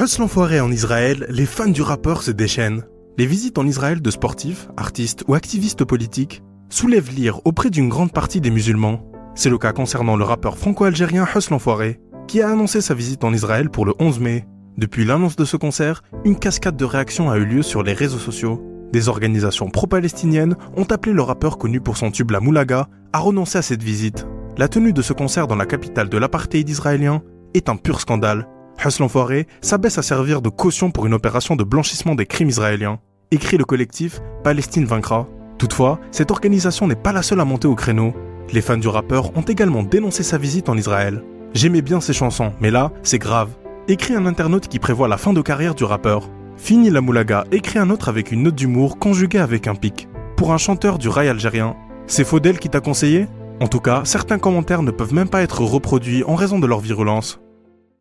Huss l'enfoiré en Israël, les fans du rappeur se déchaînent. Les visites en Israël de sportifs, artistes ou activistes politiques soulèvent l'ire auprès d'une grande partie des musulmans. C'est le cas concernant le rappeur franco-algérien Huss l'enfoiré, qui a annoncé sa visite en Israël pour le 11 mai. Depuis l'annonce de ce concert, une cascade de réactions a eu lieu sur les réseaux sociaux. Des organisations pro-palestiniennes ont appelé le rappeur connu pour son tube La Moulaga à renoncer à cette visite. La tenue de ce concert dans la capitale de l'apartheid israélien est un pur scandale. Huss l'enfoiré s'abaisse à servir de caution pour une opération de blanchissement des crimes israéliens. Écrit le collectif Palestine vaincra. Toutefois, cette organisation n'est pas la seule à monter au créneau. Les fans du rappeur ont également dénoncé sa visite en Israël. J'aimais bien ses chansons, mais là, c'est grave. Écrit un internaute qui prévoit la fin de carrière du rappeur. Fini la moulaga, écrit un autre avec une note d'humour conjuguée avec un pic. Pour un chanteur du rail algérien, c'est Faudel qui t'a conseillé? En tout cas, certains commentaires ne peuvent même pas être reproduits en raison de leur virulence.